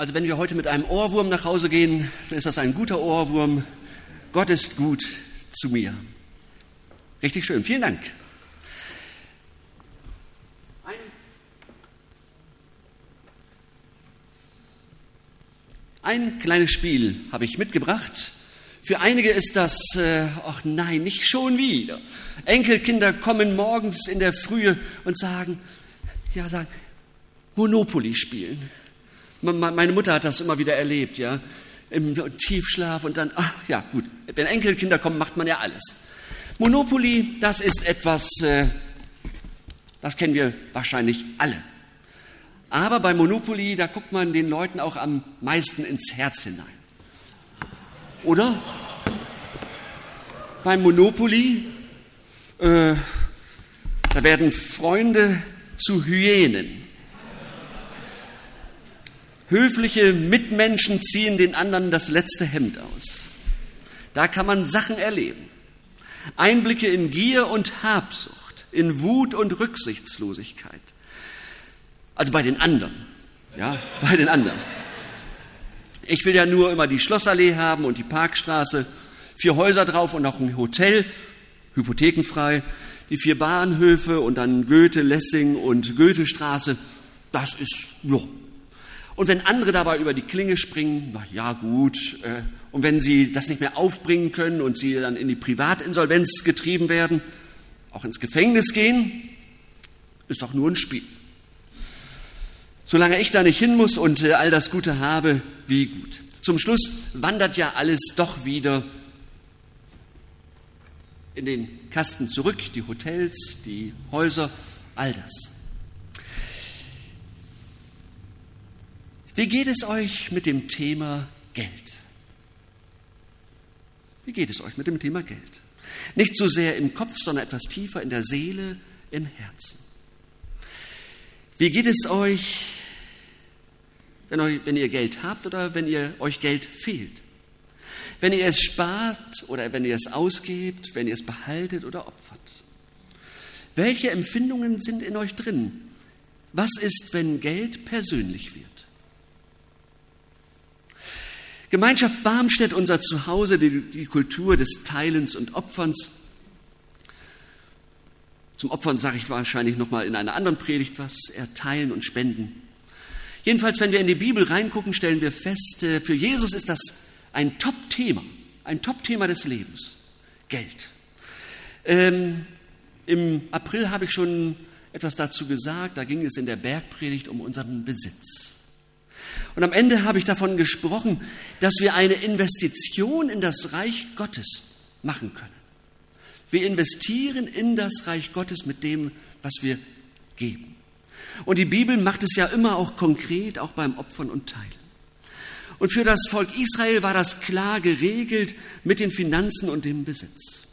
Also wenn wir heute mit einem Ohrwurm nach Hause gehen, dann ist das ein guter Ohrwurm. Gott ist gut zu mir. Richtig schön. Vielen Dank. Ein, ein kleines Spiel habe ich mitgebracht. Für einige ist das, äh, ach nein, nicht schon wieder. Enkelkinder kommen morgens in der Frühe und sagen, ja, sagen, Monopoly spielen. Meine Mutter hat das immer wieder erlebt, ja, im Tiefschlaf und dann, ach ja, gut, wenn Enkelkinder kommen, macht man ja alles. Monopoly, das ist etwas, äh, das kennen wir wahrscheinlich alle. Aber bei Monopoly, da guckt man den Leuten auch am meisten ins Herz hinein. Oder? Beim Monopoly, äh, da werden Freunde zu Hyänen. Höfliche Mitmenschen ziehen den anderen das letzte Hemd aus. Da kann man Sachen erleben. Einblicke in Gier und Habsucht, in Wut und Rücksichtslosigkeit. Also bei den anderen. Ja, bei den anderen. Ich will ja nur immer die Schlossallee haben und die Parkstraße, vier Häuser drauf und noch ein Hotel, hypothekenfrei, die vier Bahnhöfe und dann Goethe, Lessing und Goethestraße. Das ist, ja, und wenn andere dabei über die Klinge springen, na ja gut, äh, und wenn sie das nicht mehr aufbringen können und sie dann in die Privatinsolvenz getrieben werden, auch ins Gefängnis gehen, ist doch nur ein Spiel. Solange ich da nicht hin muss und äh, all das Gute habe, wie gut. Zum Schluss wandert ja alles doch wieder in den Kasten zurück, die Hotels, die Häuser, all das. Wie geht es euch mit dem Thema Geld? Wie geht es euch mit dem Thema Geld? Nicht so sehr im Kopf, sondern etwas tiefer in der Seele, im Herzen. Wie geht es euch, wenn, euch, wenn ihr Geld habt oder wenn ihr, euch Geld fehlt? Wenn ihr es spart oder wenn ihr es ausgebt, wenn ihr es behaltet oder opfert? Welche Empfindungen sind in euch drin? Was ist, wenn Geld persönlich wird? Gemeinschaft Barmstedt, unser Zuhause, die, die Kultur des Teilens und Opferns. Zum Opfern sage ich wahrscheinlich nochmal in einer anderen Predigt was, erteilen und spenden. Jedenfalls, wenn wir in die Bibel reingucken, stellen wir fest, äh, für Jesus ist das ein Top-Thema, ein Top-Thema des Lebens. Geld. Ähm, Im April habe ich schon etwas dazu gesagt, da ging es in der Bergpredigt um unseren Besitz. Und am Ende habe ich davon gesprochen, dass wir eine Investition in das Reich Gottes machen können. Wir investieren in das Reich Gottes mit dem, was wir geben. Und die Bibel macht es ja immer auch konkret, auch beim Opfern und Teilen. Und für das Volk Israel war das klar geregelt mit den Finanzen und dem Besitz.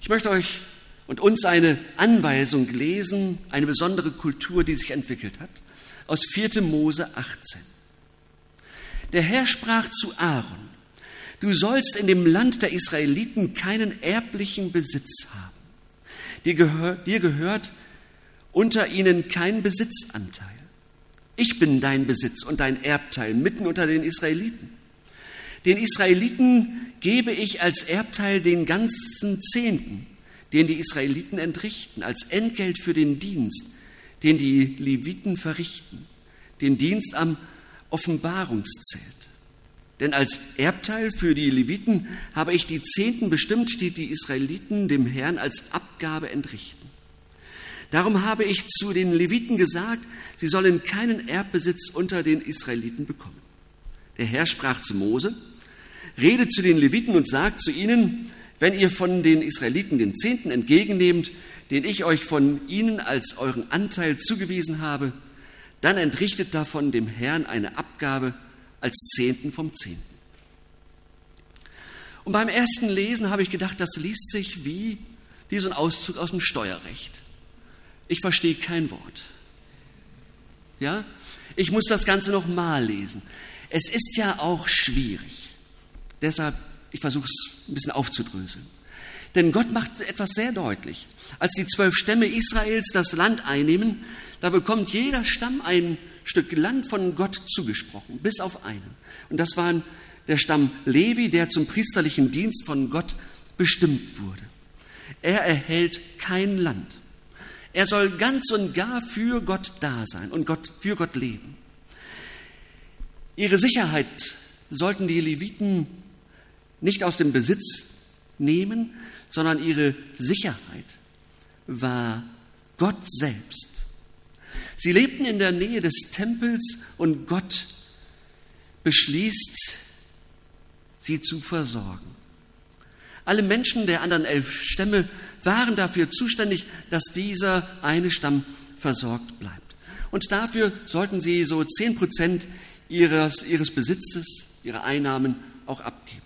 Ich möchte euch und uns eine Anweisung lesen, eine besondere Kultur, die sich entwickelt hat, aus 4. Mose 18. Der Herr sprach zu Aaron, du sollst in dem Land der Israeliten keinen erblichen Besitz haben. Dir gehört, dir gehört unter ihnen kein Besitzanteil. Ich bin dein Besitz und dein Erbteil mitten unter den Israeliten. Den Israeliten gebe ich als Erbteil den ganzen Zehnten, den die Israeliten entrichten, als Entgelt für den Dienst, den die Leviten verrichten, den Dienst am Offenbarungszelt. Denn als Erbteil für die Leviten habe ich die Zehnten bestimmt, die die Israeliten dem Herrn als Abgabe entrichten. Darum habe ich zu den Leviten gesagt, sie sollen keinen Erbbesitz unter den Israeliten bekommen. Der Herr sprach zu Mose, rede zu den Leviten und sagt zu ihnen, wenn ihr von den Israeliten den Zehnten entgegennehmt, den ich euch von ihnen als euren Anteil zugewiesen habe, dann entrichtet davon dem Herrn eine Abgabe als Zehnten vom Zehnten. Und beim ersten Lesen habe ich gedacht, das liest sich wie, wie so ein Auszug aus dem Steuerrecht. Ich verstehe kein Wort. Ja? Ich muss das Ganze nochmal lesen. Es ist ja auch schwierig. Deshalb, ich versuche es ein bisschen aufzudröseln. Denn Gott macht etwas sehr deutlich. Als die zwölf Stämme Israels das Land einnehmen, da bekommt jeder Stamm ein Stück Land von Gott zugesprochen, bis auf einen. Und das war der Stamm Levi, der zum priesterlichen Dienst von Gott bestimmt wurde. Er erhält kein Land. Er soll ganz und gar für Gott da sein und Gott, für Gott leben. Ihre Sicherheit sollten die Leviten nicht aus dem Besitz nehmen, sondern ihre Sicherheit war Gott selbst. Sie lebten in der Nähe des Tempels und Gott beschließt, sie zu versorgen. Alle Menschen der anderen elf Stämme waren dafür zuständig, dass dieser eine Stamm versorgt bleibt. Und dafür sollten sie so zehn Prozent ihres, ihres Besitzes, ihrer Einnahmen auch abgeben.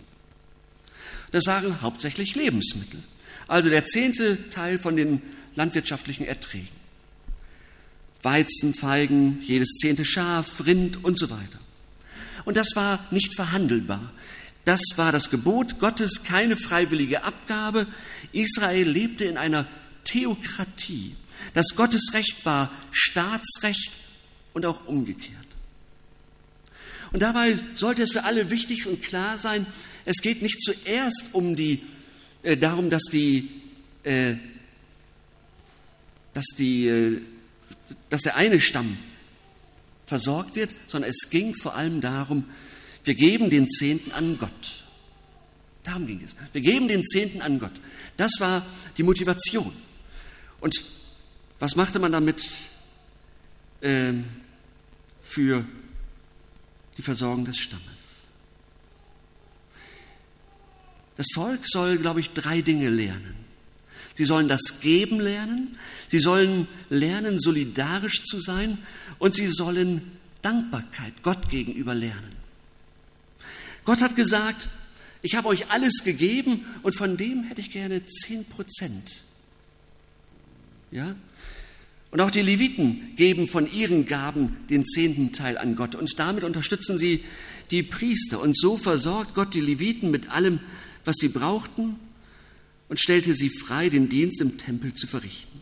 Das waren hauptsächlich Lebensmittel, also der zehnte Teil von den landwirtschaftlichen Erträgen. Weizen, Feigen, jedes zehnte Schaf, Rind und so weiter. Und das war nicht verhandelbar. Das war das Gebot Gottes, keine freiwillige Abgabe. Israel lebte in einer Theokratie. Das Gottesrecht war Staatsrecht und auch umgekehrt. Und dabei sollte es für alle wichtig und klar sein, es geht nicht zuerst um die, äh, darum, dass die, äh, dass die äh, dass der eine Stamm versorgt wird, sondern es ging vor allem darum, wir geben den Zehnten an Gott. Darum ging es. Wir geben den Zehnten an Gott. Das war die Motivation. Und was machte man damit äh, für die Versorgung des Stammes? Das Volk soll, glaube ich, drei Dinge lernen. Sie sollen das Geben lernen, sie sollen lernen, solidarisch zu sein und sie sollen Dankbarkeit Gott gegenüber lernen. Gott hat gesagt, ich habe euch alles gegeben und von dem hätte ich gerne zehn Prozent. Ja? Und auch die Leviten geben von ihren Gaben den zehnten Teil an Gott und damit unterstützen sie die Priester. Und so versorgt Gott die Leviten mit allem, was sie brauchten und stellte sie frei, den Dienst im Tempel zu verrichten.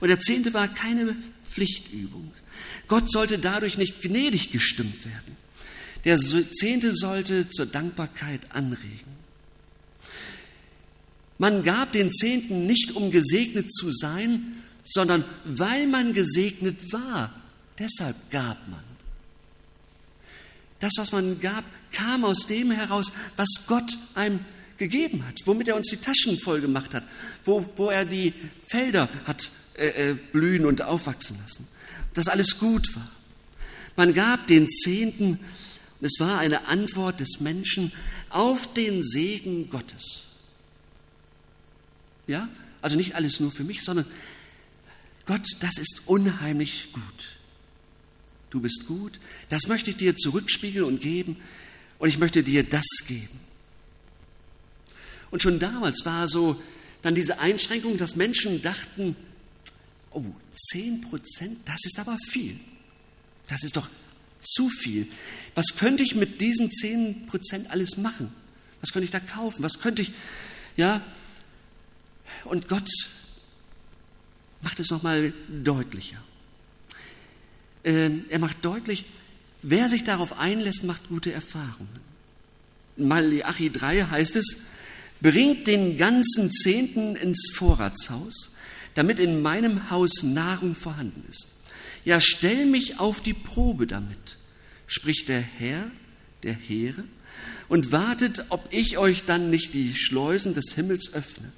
Und der Zehnte war keine Pflichtübung. Gott sollte dadurch nicht gnädig gestimmt werden. Der Zehnte sollte zur Dankbarkeit anregen. Man gab den Zehnten nicht, um gesegnet zu sein, sondern weil man gesegnet war. Deshalb gab man. Das, was man gab, kam aus dem heraus, was Gott einem gegeben hat, womit er uns die Taschen voll gemacht hat, wo, wo er die Felder hat äh, äh, blühen und aufwachsen lassen. Dass alles gut war. Man gab den Zehnten, es war eine Antwort des Menschen auf den Segen Gottes. Ja, also nicht alles nur für mich, sondern Gott, das ist unheimlich gut. Du bist gut, das möchte ich dir zurückspiegeln und geben und ich möchte dir das geben. Und schon damals war so dann diese Einschränkung, dass Menschen dachten, oh, 10 Prozent, das ist aber viel. Das ist doch zu viel. Was könnte ich mit diesen 10 Prozent alles machen? Was könnte ich da kaufen? Was könnte ich, ja? Und Gott macht es nochmal deutlicher. Ähm, er macht deutlich, wer sich darauf einlässt, macht gute Erfahrungen. In Malachi 3 heißt es, Bringt den ganzen Zehnten ins Vorratshaus, damit in meinem Haus Nahrung vorhanden ist. Ja, stell mich auf die Probe damit, spricht der Herr der Heere, und wartet, ob ich euch dann nicht die Schleusen des Himmels öffne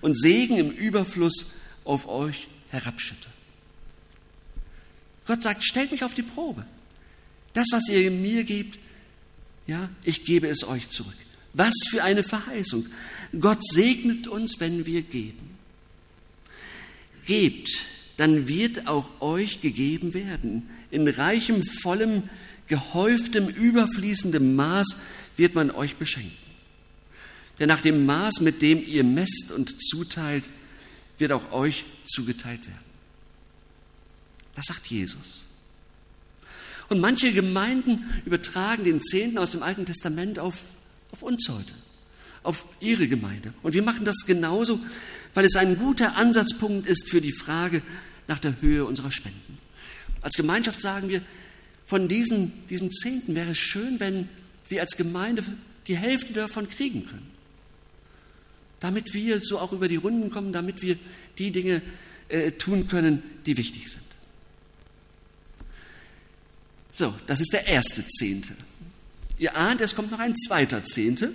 und Segen im Überfluss auf euch herabschütte. Gott sagt, stellt mich auf die Probe. Das, was ihr mir gebt, ja, ich gebe es euch zurück. Was für eine Verheißung. Gott segnet uns, wenn wir geben. Gebt, dann wird auch euch gegeben werden. In reichem, vollem, gehäuftem, überfließendem Maß wird man euch beschenken. Denn nach dem Maß, mit dem ihr messt und zuteilt, wird auch euch zugeteilt werden. Das sagt Jesus. Und manche Gemeinden übertragen den Zehnten aus dem Alten Testament auf auf uns heute, auf Ihre Gemeinde. Und wir machen das genauso, weil es ein guter Ansatzpunkt ist für die Frage nach der Höhe unserer Spenden. Als Gemeinschaft sagen wir, von diesen, diesem Zehnten wäre es schön, wenn wir als Gemeinde die Hälfte davon kriegen können. Damit wir so auch über die Runden kommen, damit wir die Dinge äh, tun können, die wichtig sind. So, das ist der erste Zehnte. Ihr ahnt, es kommt noch ein zweiter Zehnte.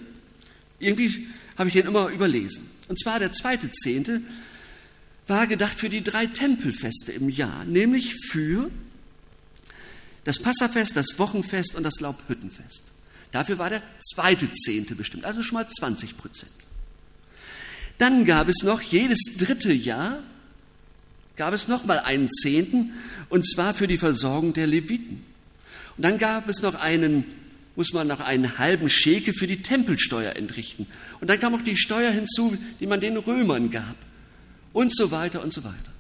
Irgendwie habe ich den immer überlesen. Und zwar der zweite Zehnte war gedacht für die drei Tempelfeste im Jahr, nämlich für das Passafest, das Wochenfest und das Laubhüttenfest. Dafür war der zweite Zehnte bestimmt, also schon mal 20 Prozent. Dann gab es noch jedes dritte Jahr, gab es noch mal einen Zehnten, und zwar für die Versorgung der Leviten. Und dann gab es noch einen, muss man noch einen halben Schäke für die Tempelsteuer entrichten. Und dann kam auch die Steuer hinzu, die man den Römern gab. Und so weiter und so weiter.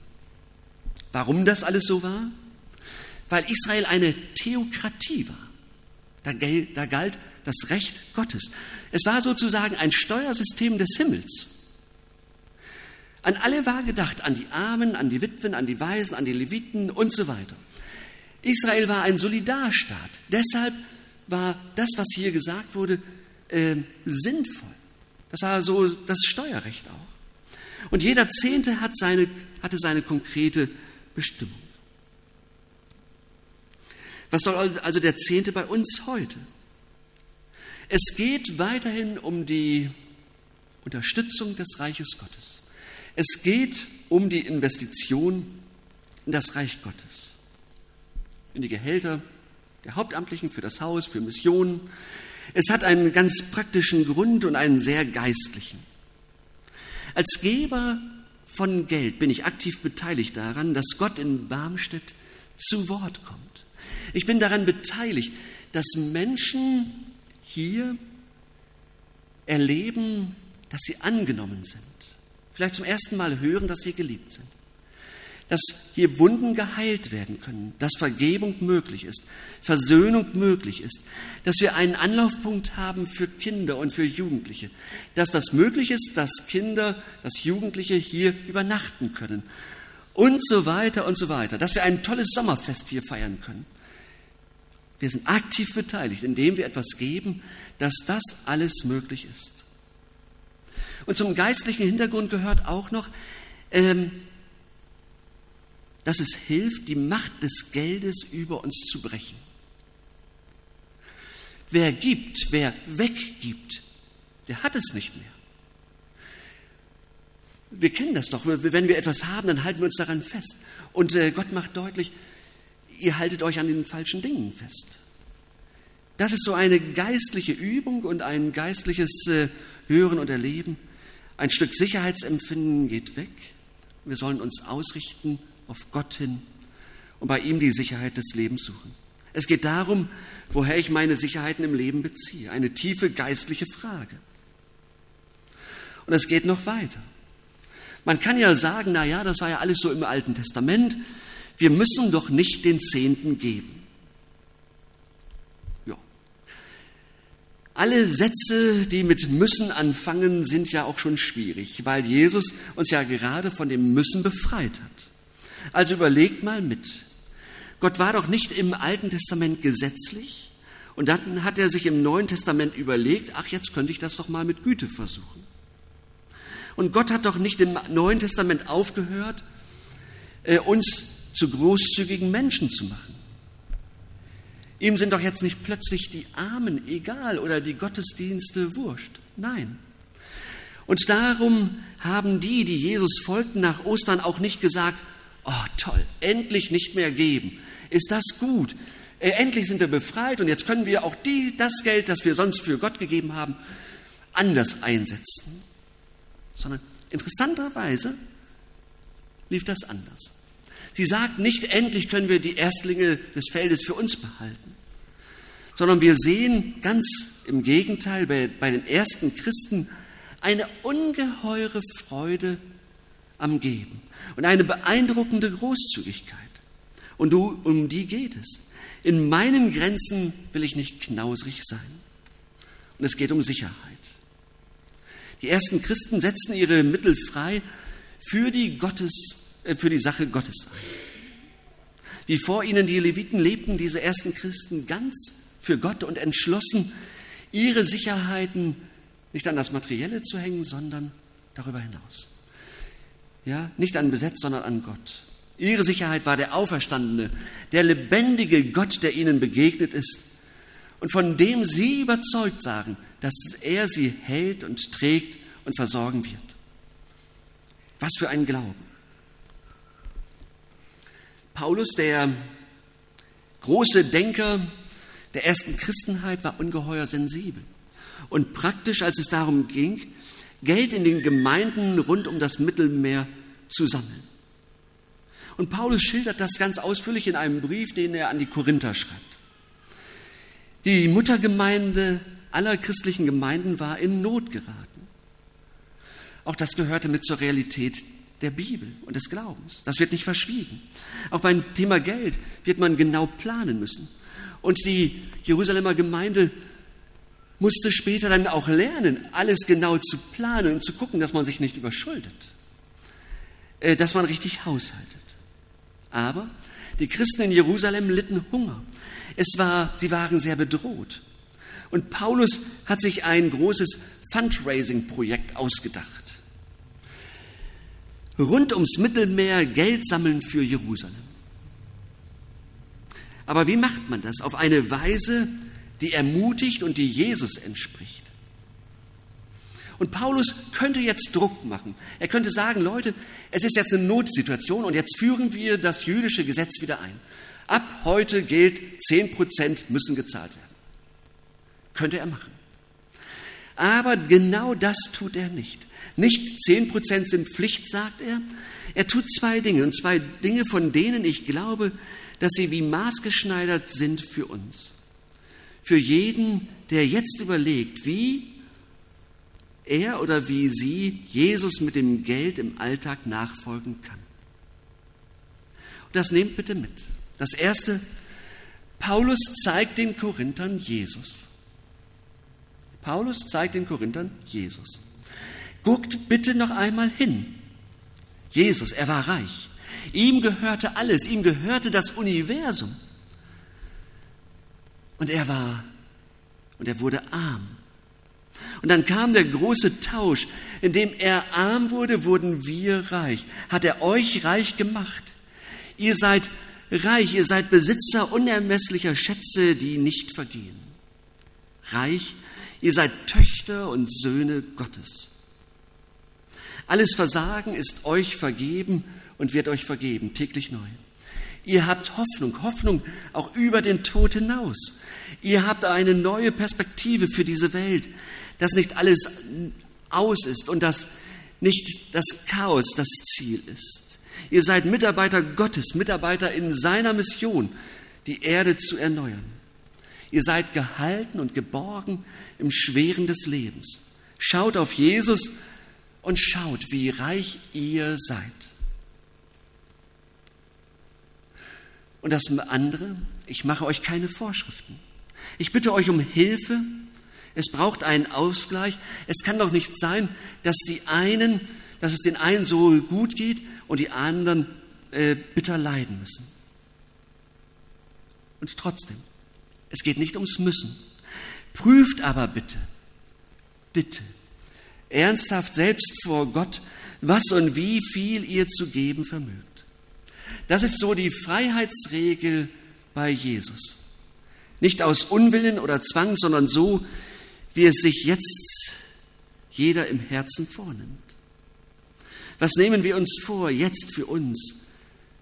Warum das alles so war? Weil Israel eine Theokratie war. Da, da galt das Recht Gottes. Es war sozusagen ein Steuersystem des Himmels. An alle war gedacht, an die Armen, an die Witwen, an die Waisen, an die Leviten und so weiter. Israel war ein Solidarstaat. Deshalb war das, was hier gesagt wurde, äh, sinnvoll. Das war so das Steuerrecht auch. Und jeder Zehnte hat seine, hatte seine konkrete Bestimmung. Was soll also der Zehnte bei uns heute? Es geht weiterhin um die Unterstützung des Reiches Gottes. Es geht um die Investition in das Reich Gottes in die Gehälter der Hauptamtlichen für das Haus, für Missionen. Es hat einen ganz praktischen Grund und einen sehr geistlichen. Als Geber von Geld bin ich aktiv beteiligt daran, dass Gott in Barmstedt zu Wort kommt. Ich bin daran beteiligt, dass Menschen hier erleben, dass sie angenommen sind. Vielleicht zum ersten Mal hören, dass sie geliebt sind dass hier Wunden geheilt werden können, dass Vergebung möglich ist, Versöhnung möglich ist, dass wir einen Anlaufpunkt haben für Kinder und für Jugendliche, dass das möglich ist, dass Kinder, dass Jugendliche hier übernachten können und so weiter und so weiter, dass wir ein tolles Sommerfest hier feiern können. Wir sind aktiv beteiligt, indem wir etwas geben, dass das alles möglich ist. Und zum geistlichen Hintergrund gehört auch noch, ähm, dass es hilft, die Macht des Geldes über uns zu brechen. Wer gibt, wer weggibt, der hat es nicht mehr. Wir kennen das doch. Wenn wir etwas haben, dann halten wir uns daran fest. Und äh, Gott macht deutlich, ihr haltet euch an den falschen Dingen fest. Das ist so eine geistliche Übung und ein geistliches äh, Hören und Erleben. Ein Stück Sicherheitsempfinden geht weg. Wir sollen uns ausrichten auf Gott hin und bei ihm die Sicherheit des Lebens suchen. Es geht darum, woher ich meine Sicherheiten im Leben beziehe. Eine tiefe geistliche Frage. Und es geht noch weiter. Man kann ja sagen, na ja, das war ja alles so im Alten Testament. Wir müssen doch nicht den Zehnten geben. Ja. Alle Sätze, die mit müssen anfangen, sind ja auch schon schwierig, weil Jesus uns ja gerade von dem Müssen befreit hat. Also überlegt mal mit. Gott war doch nicht im Alten Testament gesetzlich und dann hat er sich im Neuen Testament überlegt, ach jetzt könnte ich das doch mal mit Güte versuchen. Und Gott hat doch nicht im Neuen Testament aufgehört, äh, uns zu großzügigen Menschen zu machen. Ihm sind doch jetzt nicht plötzlich die Armen egal oder die Gottesdienste wurscht. Nein. Und darum haben die, die Jesus folgten nach Ostern, auch nicht gesagt, oh toll, endlich nicht mehr geben. Ist das gut? Äh, endlich sind wir befreit und jetzt können wir auch die, das Geld, das wir sonst für Gott gegeben haben, anders einsetzen. Sondern interessanterweise lief das anders. Sie sagt nicht, endlich können wir die Erstlinge des Feldes für uns behalten, sondern wir sehen ganz im Gegenteil bei, bei den ersten Christen eine ungeheure Freude am Geben und eine beeindruckende Großzügigkeit. Und du, um die geht es. In meinen Grenzen will ich nicht knausrig sein. Und es geht um Sicherheit. Die ersten Christen setzen ihre Mittel frei für die, Gottes, äh, für die Sache Gottes ein. Wie vor ihnen die Leviten lebten diese ersten Christen ganz für Gott und entschlossen, ihre Sicherheiten nicht an das Materielle zu hängen, sondern darüber hinaus. Ja, nicht an Besitz, sondern an Gott. Ihre Sicherheit war der Auferstandene, der lebendige Gott, der ihnen begegnet ist und von dem sie überzeugt waren, dass er sie hält und trägt und versorgen wird. Was für ein Glauben. Paulus, der große Denker der ersten Christenheit, war ungeheuer sensibel und praktisch, als es darum ging, Geld in den Gemeinden rund um das Mittelmeer zu sammeln. Und Paulus schildert das ganz ausführlich in einem Brief, den er an die Korinther schreibt. Die Muttergemeinde aller christlichen Gemeinden war in Not geraten. Auch das gehörte mit zur Realität der Bibel und des Glaubens. Das wird nicht verschwiegen. Auch beim Thema Geld wird man genau planen müssen. Und die Jerusalemer Gemeinde musste später dann auch lernen, alles genau zu planen und zu gucken, dass man sich nicht überschuldet, äh, dass man richtig haushaltet. Aber die Christen in Jerusalem litten Hunger. Es war, sie waren sehr bedroht. Und Paulus hat sich ein großes Fundraising-Projekt ausgedacht. Rund ums Mittelmeer Geld sammeln für Jerusalem. Aber wie macht man das? Auf eine Weise, die ermutigt und die Jesus entspricht. Und Paulus könnte jetzt Druck machen. Er könnte sagen, Leute, es ist jetzt eine Notsituation und jetzt führen wir das jüdische Gesetz wieder ein. Ab heute gilt, 10 Prozent müssen gezahlt werden. Könnte er machen. Aber genau das tut er nicht. Nicht 10 Prozent sind Pflicht, sagt er. Er tut zwei Dinge und zwei Dinge, von denen ich glaube, dass sie wie maßgeschneidert sind für uns. Für jeden, der jetzt überlegt, wie er oder wie sie Jesus mit dem Geld im Alltag nachfolgen kann. Und das nehmt bitte mit. Das erste, Paulus zeigt den Korinthern Jesus. Paulus zeigt den Korinthern Jesus. Guckt bitte noch einmal hin. Jesus, er war reich. Ihm gehörte alles, ihm gehörte das Universum. Und er war, und er wurde arm. Und dann kam der große Tausch. Indem er arm wurde, wurden wir reich. Hat er euch reich gemacht? Ihr seid reich, ihr seid Besitzer unermesslicher Schätze, die nicht vergehen. Reich, ihr seid Töchter und Söhne Gottes. Alles Versagen ist euch vergeben und wird euch vergeben, täglich neu. Ihr habt Hoffnung, Hoffnung auch über den Tod hinaus. Ihr habt eine neue Perspektive für diese Welt, dass nicht alles aus ist und dass nicht das Chaos das Ziel ist. Ihr seid Mitarbeiter Gottes, Mitarbeiter in seiner Mission, die Erde zu erneuern. Ihr seid gehalten und geborgen im Schweren des Lebens. Schaut auf Jesus und schaut, wie reich ihr seid. Und das andere, ich mache euch keine Vorschriften. Ich bitte euch um Hilfe. Es braucht einen Ausgleich. Es kann doch nicht sein, dass die einen, dass es den einen so gut geht und die anderen äh, bitter leiden müssen. Und trotzdem, es geht nicht ums Müssen. Prüft aber bitte, bitte, ernsthaft selbst vor Gott, was und wie viel ihr zu geben vermögt. Das ist so die Freiheitsregel bei Jesus. Nicht aus Unwillen oder Zwang, sondern so, wie es sich jetzt jeder im Herzen vornimmt. Was nehmen wir uns vor jetzt für uns,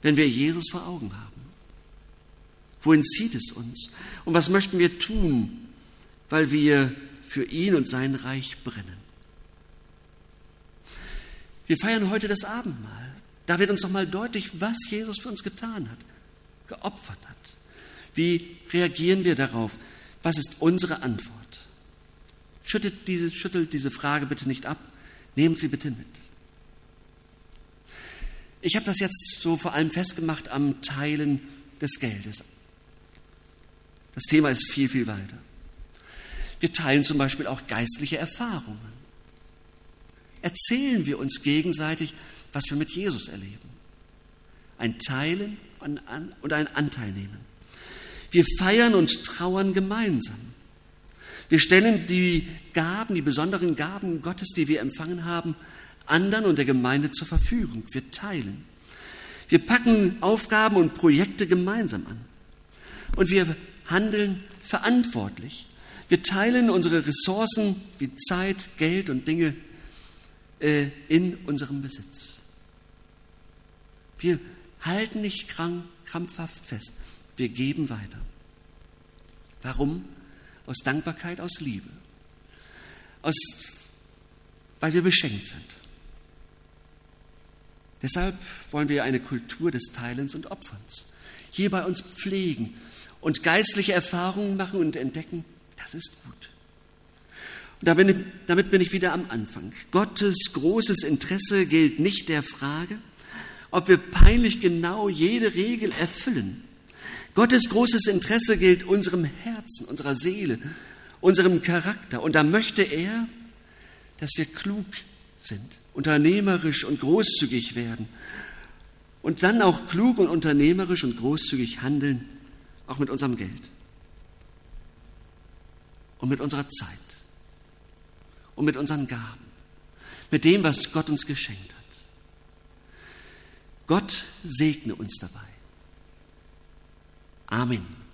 wenn wir Jesus vor Augen haben? Wohin zieht es uns? Und was möchten wir tun, weil wir für ihn und sein Reich brennen? Wir feiern heute das Abendmahl. Da wird uns nochmal deutlich, was Jesus für uns getan hat, geopfert hat. Wie reagieren wir darauf? Was ist unsere Antwort? Schüttelt diese, schüttelt diese Frage bitte nicht ab, nehmt sie bitte mit. Ich habe das jetzt so vor allem festgemacht am Teilen des Geldes. Das Thema ist viel, viel weiter. Wir teilen zum Beispiel auch geistliche Erfahrungen. Erzählen wir uns gegenseitig, was wir mit Jesus erleben. Ein Teilen und einen Anteil nehmen. Wir feiern und trauern gemeinsam. Wir stellen die Gaben, die besonderen Gaben Gottes, die wir empfangen haben, anderen und der Gemeinde zur Verfügung. Wir teilen. Wir packen Aufgaben und Projekte gemeinsam an. Und wir handeln verantwortlich. Wir teilen unsere Ressourcen wie Zeit, Geld und Dinge äh, in unserem Besitz. Wir halten nicht krampfhaft fest. Wir geben weiter. Warum? Aus Dankbarkeit, aus Liebe. Aus, weil wir beschenkt sind. Deshalb wollen wir eine Kultur des Teilens und Opferns hier bei uns pflegen und geistliche Erfahrungen machen und entdecken, das ist gut. Und damit bin ich wieder am Anfang. Gottes großes Interesse gilt nicht der Frage, ob wir peinlich genau jede Regel erfüllen. Gottes großes Interesse gilt unserem Herzen, unserer Seele, unserem Charakter. Und da möchte er, dass wir klug sind, unternehmerisch und großzügig werden. Und dann auch klug und unternehmerisch und großzügig handeln, auch mit unserem Geld und mit unserer Zeit und mit unseren Gaben, mit dem, was Gott uns geschenkt hat. Gott segne uns dabei. Amen.